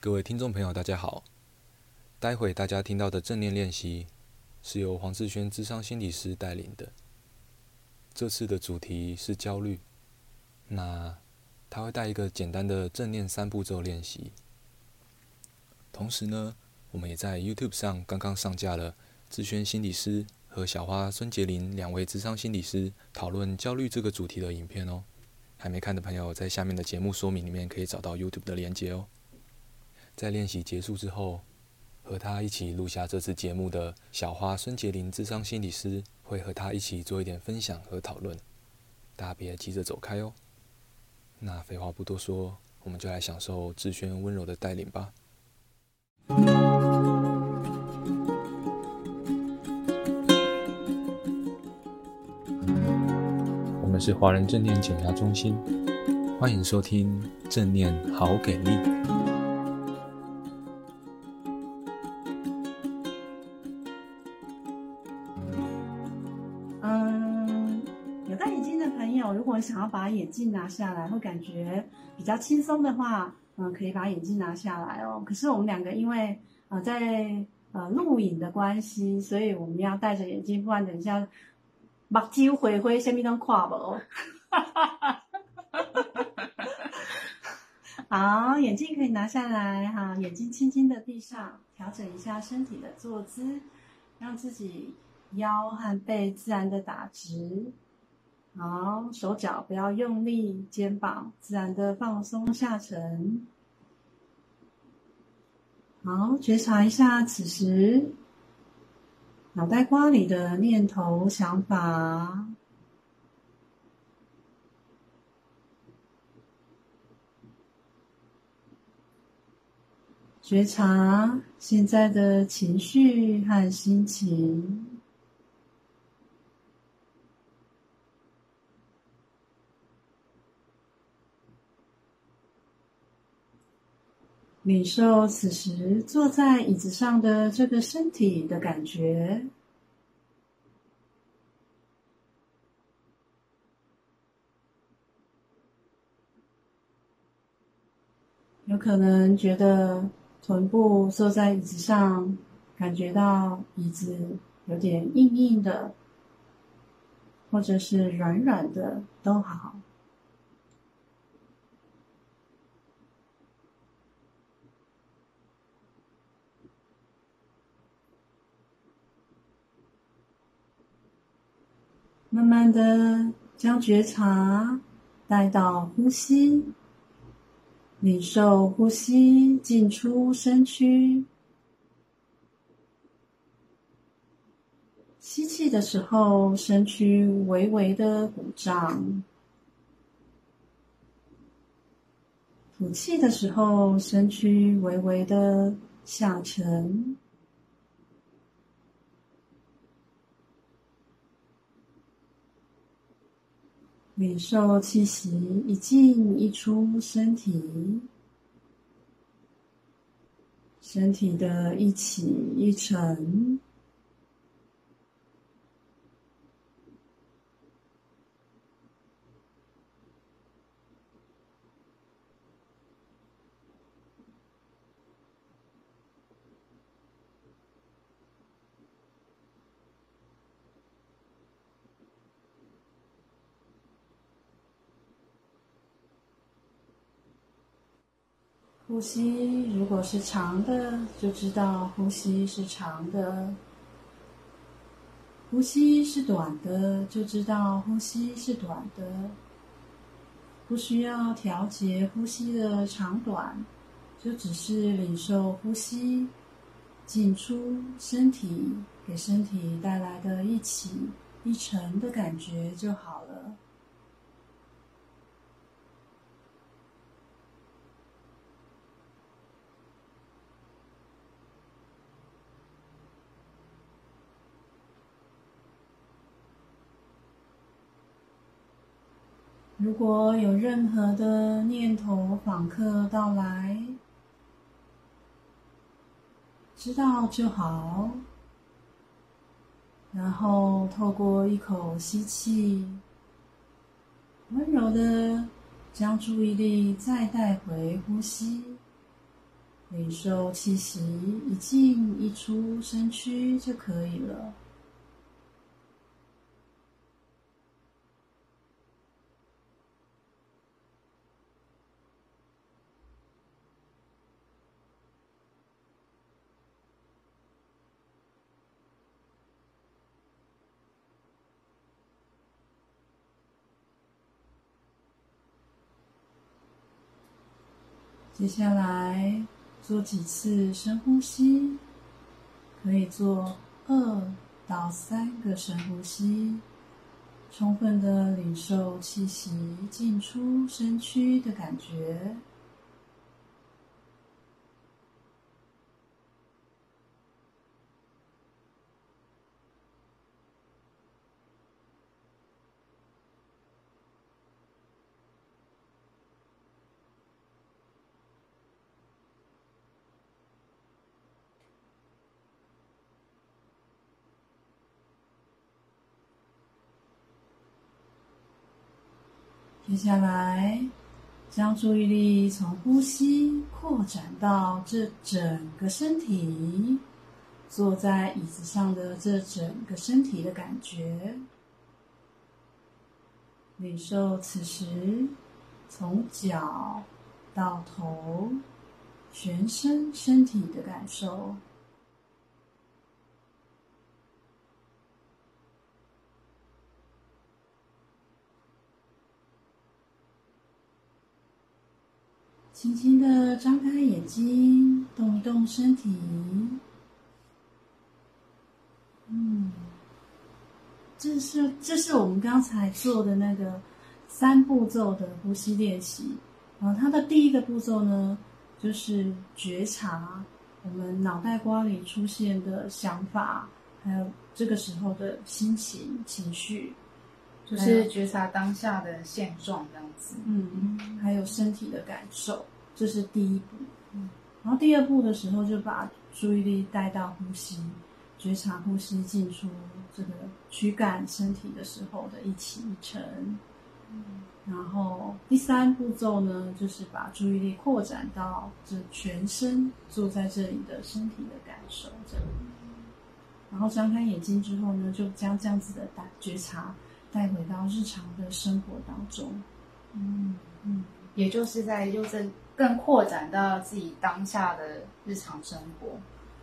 各位听众朋友，大家好。待会大家听到的正念练习是由黄志轩智商心理师带领的。这次的主题是焦虑，那他会带一个简单的正念三步骤练习。同时呢，我们也在 YouTube 上刚刚上架了志轩心理师和小花孙杰林两位智商心理师讨论焦虑这个主题的影片哦。还没看的朋友，在下面的节目说明里面可以找到 YouTube 的连接哦。在练习结束之后，和他一起录下这次节目的小花孙杰林智商心理师会和他一起做一点分享和讨论，大家别急着走开哦。那废话不多说，我们就来享受志轩温柔的带领吧。我们是华人正念减压中心，欢迎收听正念好给力。如果想要把眼镜拿下来，会感觉比较轻松的话，嗯、可以把眼镜拿下来哦。可是我们两个因为呃在呃录影的关系，所以我们要戴着眼镜，不然等一下目睭灰灰，什么都看不哦。好，眼镜可以拿下来哈，眼睛轻轻的闭上，调整一下身体的坐姿，让自己腰和背自然的打直。好，手脚不要用力，肩膀自然的放松下沉。好，觉察一下此时脑袋瓜里的念头、想法。觉察现在的情绪和心情。领受此时坐在椅子上的这个身体的感觉，有可能觉得臀部坐在椅子上，感觉到椅子有点硬硬的，或者是软软的，都好。慢慢的将觉察带到呼吸，领受呼吸进出身躯。吸气的时候，身躯微微的鼓胀；吐气的时候，身躯微微的下沉。领受气息一进一出身体，身体的一起一沉。呼吸如果是长的，就知道呼吸是长的；呼吸是短的，就知道呼吸是短的。不需要调节呼吸的长短，就只是领受呼吸进出身体，给身体带来的一起一沉的感觉就好了。如果有任何的念头访客到来，知道就好。然后透过一口吸气，温柔的将注意力再带回呼吸，领受气息一进一出身躯就可以了。接下来做几次深呼吸，可以做二到三个深呼吸，充分的领受气息进出身躯的感觉。接下来，将注意力从呼吸扩展到这整个身体，坐在椅子上的这整个身体的感觉，领受此时从脚到头，全身身体的感受。轻轻的张开眼睛，动一动身体。嗯，这是这是我们刚才做的那个三步骤的呼吸练习。然后它的第一个步骤呢，就是觉察我们脑袋瓜里出现的想法，还有这个时候的心情、情绪，就是觉察当下的现状这样子。嗯，还有身体的感受。这是第一步，嗯，然后第二步的时候就把注意力带到呼吸，觉察呼吸进出这个躯干身体的时候的一起一沉，嗯，然后第三步骤呢，就是把注意力扩展到这全身坐在这里的身体的感受这里，然后张开眼睛之后呢，就将这样子的带觉察带回到日常的生活当中，嗯嗯，也就是在又正。更扩展到自己当下的日常生活，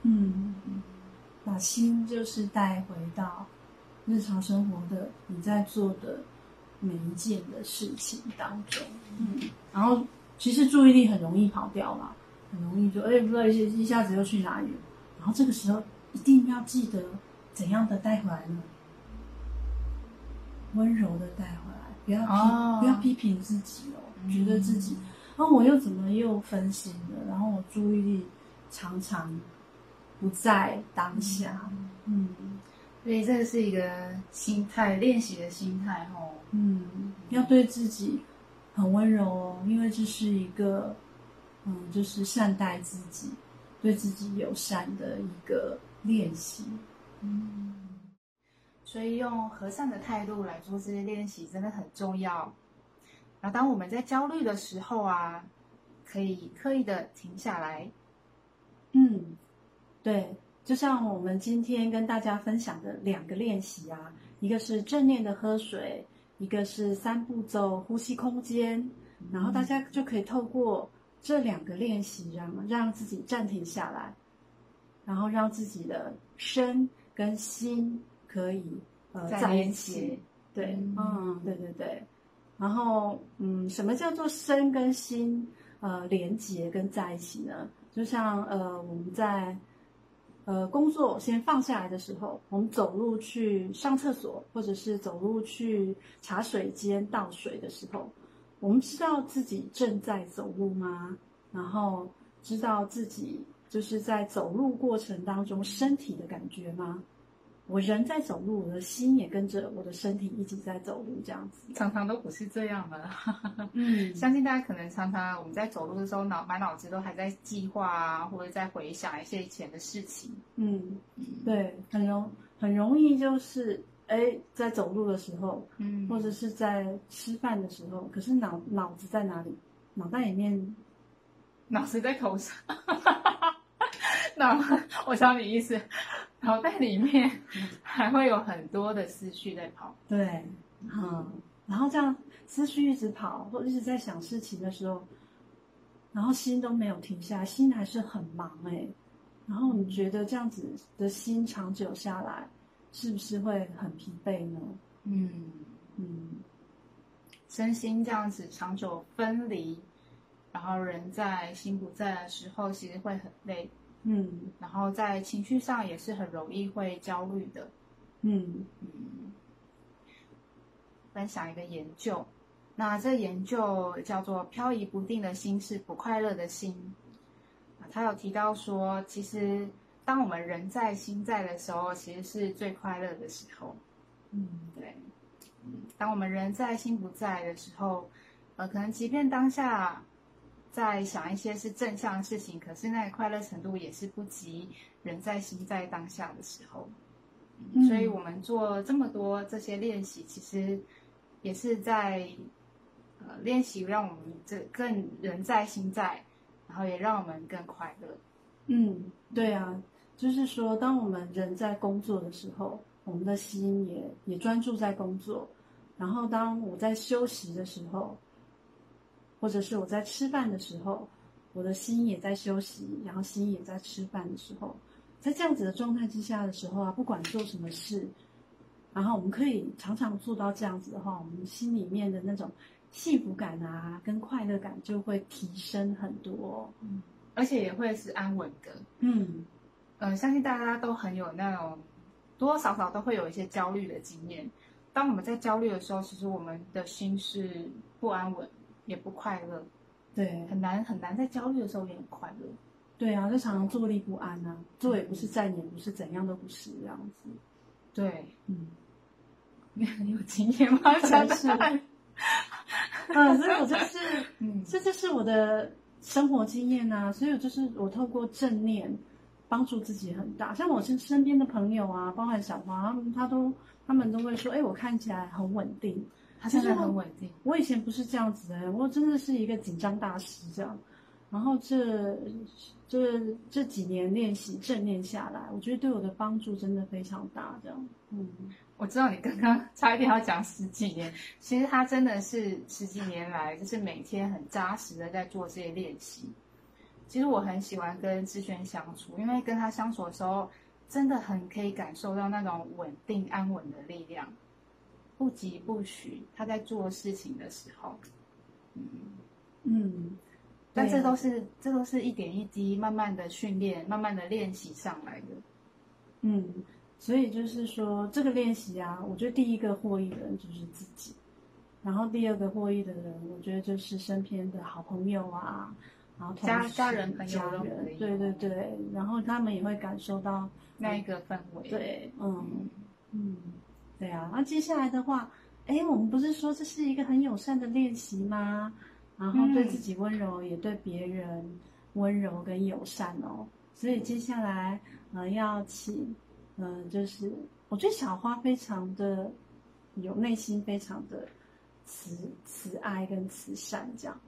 嗯，把心就是带回到日常生活的你在做的每一件的事情当中，嗯，然后其实注意力很容易跑掉嘛，很容易就哎不知道一一下子又去哪里了，然后这个时候一定要记得怎样的带回来呢？温柔的带回来，不要批、哦、不要批评自己哦，嗯、觉得自己。然后我又怎么又分心了？然后我注意力常常不在当下。嗯，所以这个是一个心态练习的心态哦。嗯，要对自己很温柔哦，因为这是一个嗯，就是善待自己、对自己友善的一个练习。所以用和善的态度来做这些练习真的很重要。那当我们在焦虑的时候啊，可以刻意的停下来。嗯，对，就像我们今天跟大家分享的两个练习啊，一个是正念的喝水，一个是三步骤呼吸空间。然后大家就可以透过这两个练习，让让自己暂停下来，然后让自己的身跟心可以呃在一起。对，嗯，嗯，对对对。然后，嗯，什么叫做身跟心呃连接跟在一起呢？就像呃我们在呃工作先放下来的时候，我们走路去上厕所，或者是走路去茶水间倒水的时候，我们知道自己正在走路吗？然后知道自己就是在走路过程当中身体的感觉吗？我人在走路，我的心也跟着我的身体一起在走路，这样子。常常都不是这样的。嗯，相信大家可能常常我们在走路的时候，脑满脑子都还在计划啊，或者在回想一些以前的事情。嗯，对，很容很容易就是哎，在走路的时候，嗯，或者是在吃饭的时候，可是脑脑子在哪里？脑袋里面，脑子在头上。那我知道你意思，脑袋里面 还会有很多的思绪在跑。对，嗯，然后这样思绪一直跑，或一直在想事情的时候，然后心都没有停下，心还是很忙哎。然后你觉得这样子的心长久下来，是不是会很疲惫呢？嗯嗯，身心这样子长久分离。然后人在心不在的时候，其实会很累，嗯，然后在情绪上也是很容易会焦虑的，嗯嗯。分享一个研究，那这研究叫做“漂移不定的心是不快乐的心”。他有提到说，其实当我们人在心在的时候，其实是最快乐的时候。嗯，对，嗯，当我们人在心不在的时候，呃，可能即便当下。在想一些是正向的事情，可是那个快乐程度也是不及人在心在当下的时候。嗯，所以我们做这么多这些练习，其实也是在呃练习让我们这更人在心在，然后也让我们更快乐。嗯，对啊，就是说，当我们人在工作的时候，我们的心也也专注在工作，然后当我在休息的时候。或者是我在吃饭的时候，我的心也在休息，然后心也在吃饭的时候，在这样子的状态之下的时候啊，不管做什么事，然后我们可以常常做到这样子的话，我们心里面的那种幸福感啊，跟快乐感就会提升很多，嗯，而且也会是安稳的，嗯，呃，相信大家都很有那种多多少少都会有一些焦虑的经验。当我们在焦虑的时候，其实我们的心是不安稳。也不快乐，对，很难很难在焦虑的时候也很快乐，对啊，就常常坐立不安啊，坐也不是，站也不是，怎样都不是这样子，对，嗯，你很有经验吗？真是，嗯，所以我就是，嗯，这就是我的生活经验啊，所以我就是我透过正念帮助自己很大，像我身身边的朋友啊，包含小花，他们他都他们都会说，哎，我看起来很稳定。其实很稳定。我以前不是这样子的，我真的是一个紧张大师这样。然后这这这几年练习正念下来，我觉得对我的帮助真的非常大。这样，嗯，我知道你刚刚差一点要讲十几年，其实他真的是十几年来就是每天很扎实的在做这些练习。其实我很喜欢跟志轩相处，因为跟他相处的时候，真的很可以感受到那种稳定安稳的力量。不疾不徐，他在做事情的时候，嗯嗯，但这都是这都是一点一滴慢慢的训练，慢慢的练习上来的，嗯，所以就是说这个练习啊，我觉得第一个获益的人就是自己，然后第二个获益的人，我觉得就是身边的好朋友啊，然后家家人朋友对对对，然后他们也会感受到那一个氛围，对，嗯。嗯。嗯对啊，那接下来的话，哎，我们不是说这是一个很友善的练习吗？然后对自己温柔，嗯、也对别人温柔跟友善哦。所以接下来，呃，要请，嗯、呃，就是我觉得小花非常的有内心，非常的慈慈爱跟慈善这样。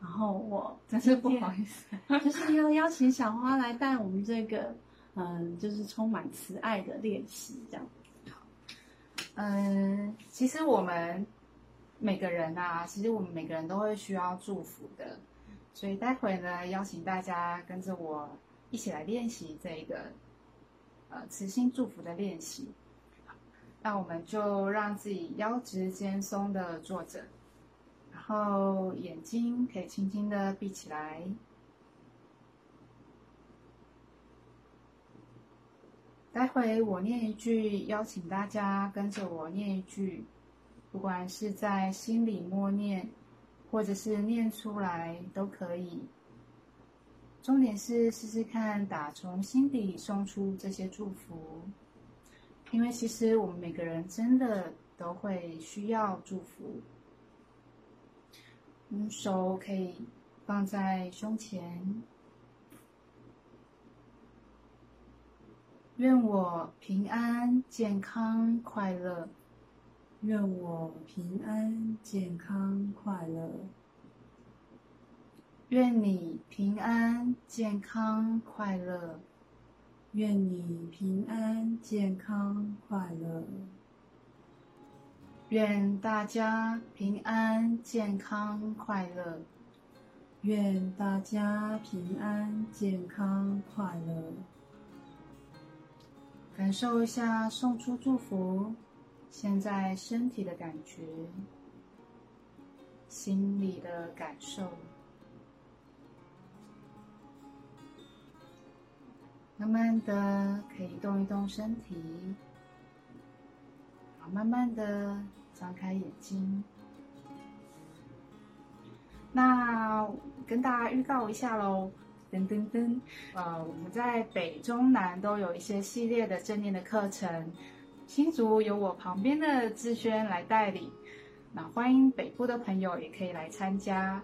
然后我真是不好意思，就是要邀请小花来带我们这个，嗯、呃，就是充满慈爱的练习这样。嗯，其实我们每个人啊，其实我们每个人都会需要祝福的，所以待会呢，邀请大家跟着我一起来练习这一个呃慈心祝福的练习。那我们就让自己腰直肩松的坐着，然后眼睛可以轻轻的闭起来。待会我念一句，邀请大家跟着我念一句，不管是在心里默念，或者是念出来都可以。重点是试试看，打从心底送出这些祝福，因为其实我们每个人真的都会需要祝福。嗯，手可以放在胸前。愿我平安、健康、快乐。愿我平安、健康、快乐。愿你平安、健康、快乐。愿你平安、健康、快乐。愿大家平安、健康、快乐。愿大家平安、健康、快乐。感受一下送出祝福，现在身体的感觉，心里的感受。慢慢的可以动一动身体，好，慢慢的张开眼睛。那跟大家预告一下喽，噔噔噔，呃，我们在北中南都有一些系列的正念的课程，新竹有我旁边的志轩来带领，那欢迎北部的朋友也可以来参加。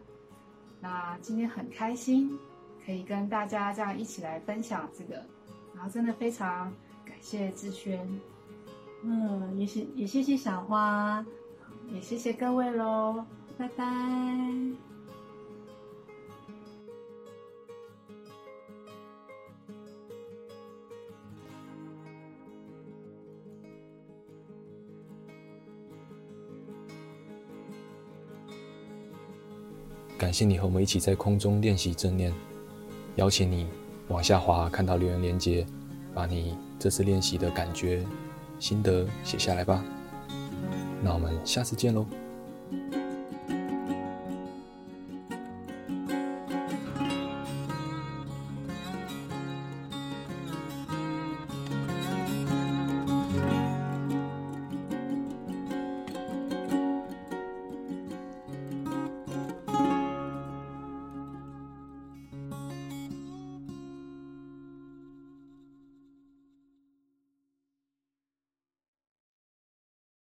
那今天很开心。可以跟大家这样一起来分享这个，然后真的非常感谢志轩，嗯，也谢也谢谢小花，也谢谢各位喽，拜拜。感谢你和我们一起在空中练习正念。邀请你往下滑，看到留言连接，把你这次练习的感觉、心得写下来吧。那我们下次见喽。